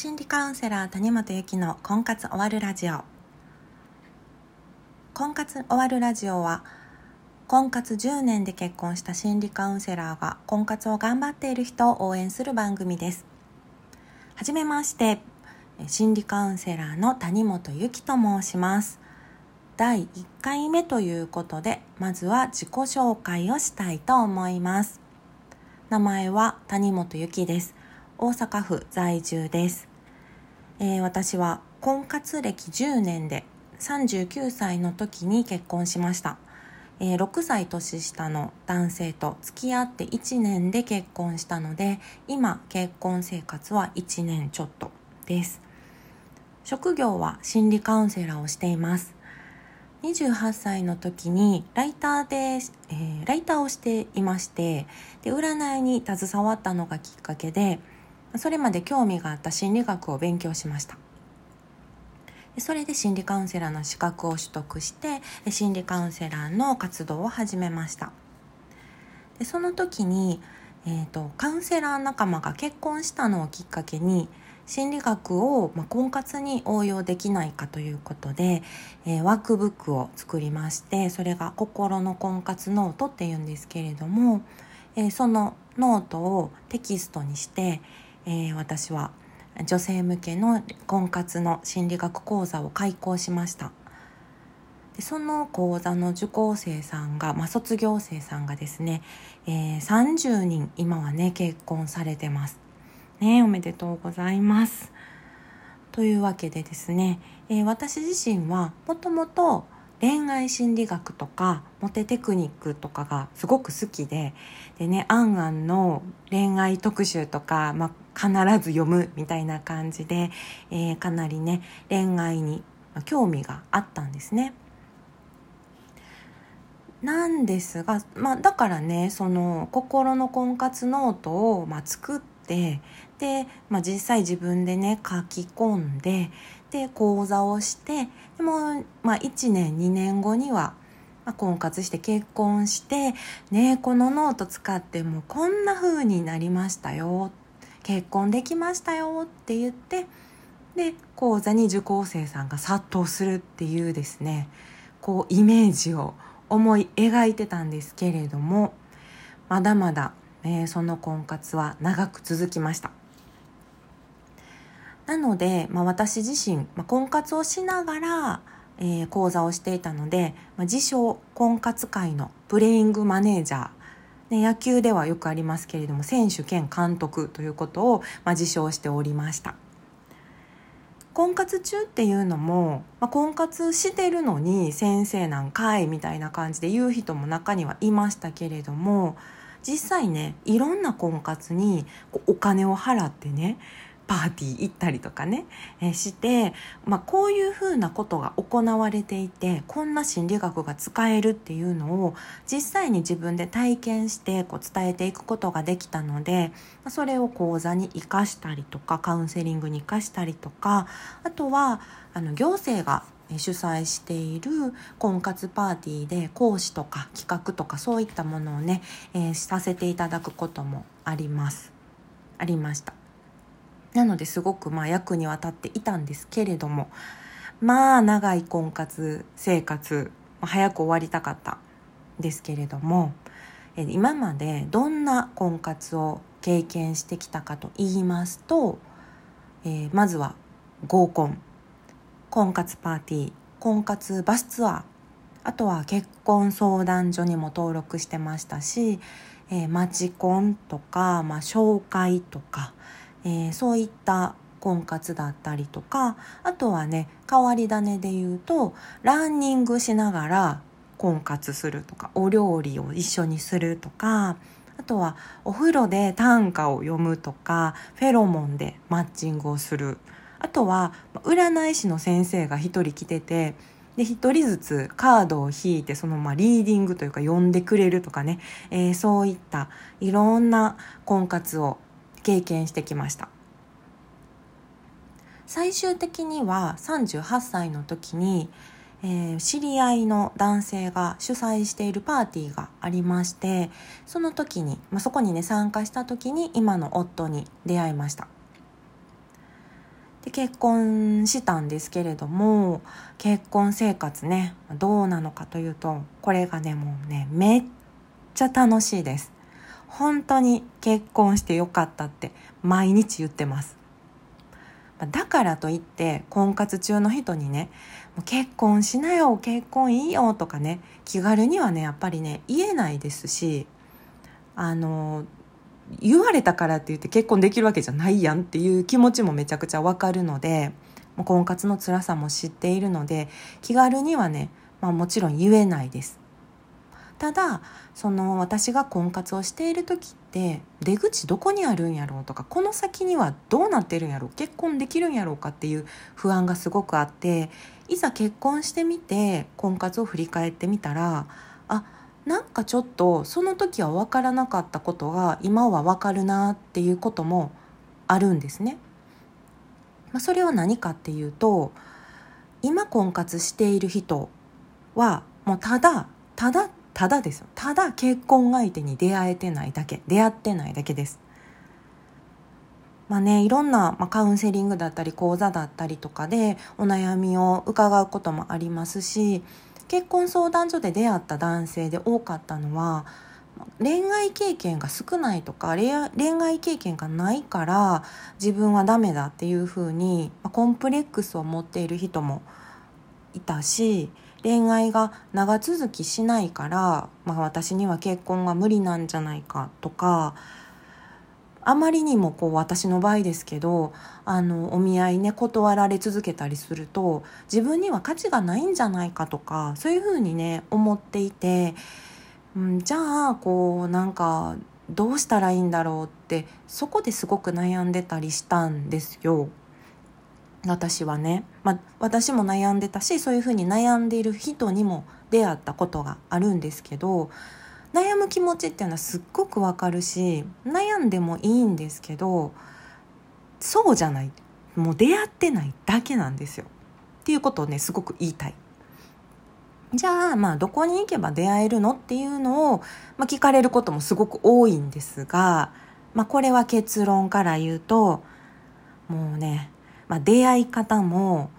心理カウンセラー谷本由紀の婚活終わるラジオ。婚活終わるラジオは婚活10年で結婚した心理カウンセラーが婚活を頑張っている人を応援する番組です。はじめまして心理カウンセラーの谷本由紀と申します。第1回目ということでまずは自己紹介をしたいと思います。名前は谷本由紀です。大阪府在住です、えー、私は婚活歴10年で39歳の時に結婚しました、えー、6歳年下の男性と付き合って1年で結婚したので今結婚生活は1年ちょっとです。職業は心理カウンセラーをしています。28歳の時にライターで、えー、ライターをしていましてで占いに携わったのがきっかけでそれまで興味があった心理学を勉強しました。それで心理カウンセラーの資格を取得して心理カウンセラーの活動を始めました。でその時に、えーと、カウンセラー仲間が結婚したのをきっかけに心理学を、まあ、婚活に応用できないかということで、えー、ワークブックを作りましてそれが「心の婚活ノート」っていうんですけれども、えー、そのノートをテキストにしてえー、私は女性向けの婚活の心理学講座を開講しました。でその講座の受講生さんが、まあ、卒業生さんがですね、えー、30人今はね結婚されてます。ねおめでとうございます。というわけでですね、えー、私自身はもともと恋愛心理学とかモテテクニックとかがすごく好きででね「あんあん」の恋愛特集とか、まあ、必ず読むみたいな感じで、えー、かなりね恋愛に興味があったんですね。なんですが、まあ、だからねその心の婚活ノートを、まあ、作ってで、まあ、実際自分でね書き込んでで講座をしてでも、まあ、1年2年後には、ま、婚活して結婚してねこのノート使ってもこんな風になりましたよ結婚できましたよって言ってで講座に受講生さんが殺到するっていうですねこうイメージを思い描いてたんですけれどもまだまだ、ね、その婚活は長く続きました。なので、まあ、私自身、まあ、婚活をしながら、えー、講座をしていたので、まあ、自称婚活界のプレイングマネージャー、ね、野球ではよくありますけれども選手兼監督ということを、まあ、自称しておりました。婚活中っていうのも、まあ、婚活してるのに先生なんかいみたいな感じで言う人も中にはいましたけれども実際ねいろんな婚活にお金を払ってねパーティー行ったりとかね、え、して、まあ、こういうふうなことが行われていてこんな心理学が使えるっていうのを実際に自分で体験してこう伝えていくことができたのでそれを講座に生かしたりとかカウンセリングに生かしたりとかあとはあの行政が主催している婚活パーティーで講師とか企画とかそういったものをね、えー、させていただくこともあります。ありました。なのですごくまあ役にわたっていたんですけれどもまあ長い婚活生活早く終わりたかったんですけれども今までどんな婚活を経験してきたかと言いますと、えー、まずは合コン婚活パーティー婚活バスツアーあとは結婚相談所にも登録してましたし、えー、マチコンとか、まあ、紹介とかえー、そういった婚活だったりとかあとはね変わり種で言うとランニングしながら婚活するとかお料理を一緒にするとかあとはお風呂で短歌を読むとかフェロモンでマッチングをする。あとは占い師の先生が1人来ててで1人ずつカードを引いてそのまあリーディングというか読んでくれるとかね、えー、そういったいろんな婚活を経験してきました。最終的には38歳の時に、えー、知り合いの男性が主催しているパーティーがありましてその時に、まあ、そこにね参加した時に今の夫に出会いました。で結婚したんですけれども結婚生活ねどうなのかというとこれがねもうねめっちゃ楽しいです。本当に結婚してよかったって毎日言ってますだからといって婚活中の人にね「結婚しなよ結婚いいよ」とかね気軽にはねやっぱりね言えないですしあの言われたからって言って結婚できるわけじゃないやんっていう気持ちもめちゃくちゃわかるので婚活の辛さも知っているので気軽にはね、まあ、もちろん言えないです。ただその私が婚活をしている時って出口どこにあるんやろうとかこの先にはどうなってるんやろう結婚できるんやろうかっていう不安がすごくあっていざ結婚してみて婚活を振り返ってみたらあなんかちょっとその時は分からなかったことが今は分かるなっていうこともあるんですね。まあ、それは何かっていうと今婚活している人はもうただただただですよただ結婚相手に出会えてないだけ出会ってないだけです。まあね、いろんな、まあ、カウンセリングだったり講座だったりとかでお悩みを伺うこともありますし結婚相談所で出会った男性で多かったのは恋愛経験が少ないとか恋愛経験がないから自分はダメだっていうふうにコンプレックスを持っている人もいたし恋愛が長続きしないから、まあ、私には結婚が無理なんじゃないかとかあまりにもこう私の場合ですけどあのお見合いね断られ続けたりすると自分には価値がないんじゃないかとかそういうふうにね思っていて、うん、じゃあこうなんかどうしたらいいんだろうってそこですごく悩んでたりしたんですよ。私はね、まあ、私も悩んでたしそういうふうに悩んでいる人にも出会ったことがあるんですけど悩む気持ちっていうのはすっごくわかるし悩んでもいいんですけどそうじゃないもう出会ってないだけなんですよっていうことをねすごく言いたい。じゃあまあどこに行けば出会えるのっていうのを、まあ、聞かれることもすごく多いんですが、まあ、これは結論から言うともうね、まあ、出会い方も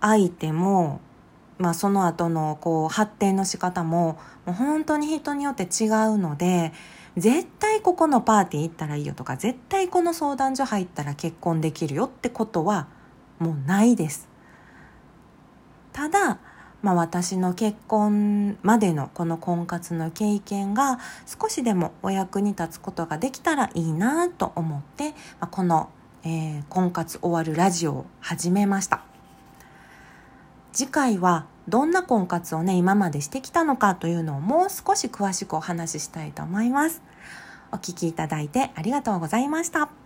相手もまあ、その後のこう発展の仕方ももう本当に人によって違うので絶対ここのパーティー行ったらいいよとか絶対この相談所入ったら結婚できるよってことはもうないです。ただ、まあ、私の結婚までのこの婚活の経験が少しでもお役に立つことができたらいいなと思って、まあ、この、えー、婚活終わるラジオを始めました。次回はどんな婚活をね今までしてきたのかというのをもう少し詳しくお話ししたいと思いますお聴きいただいてありがとうございました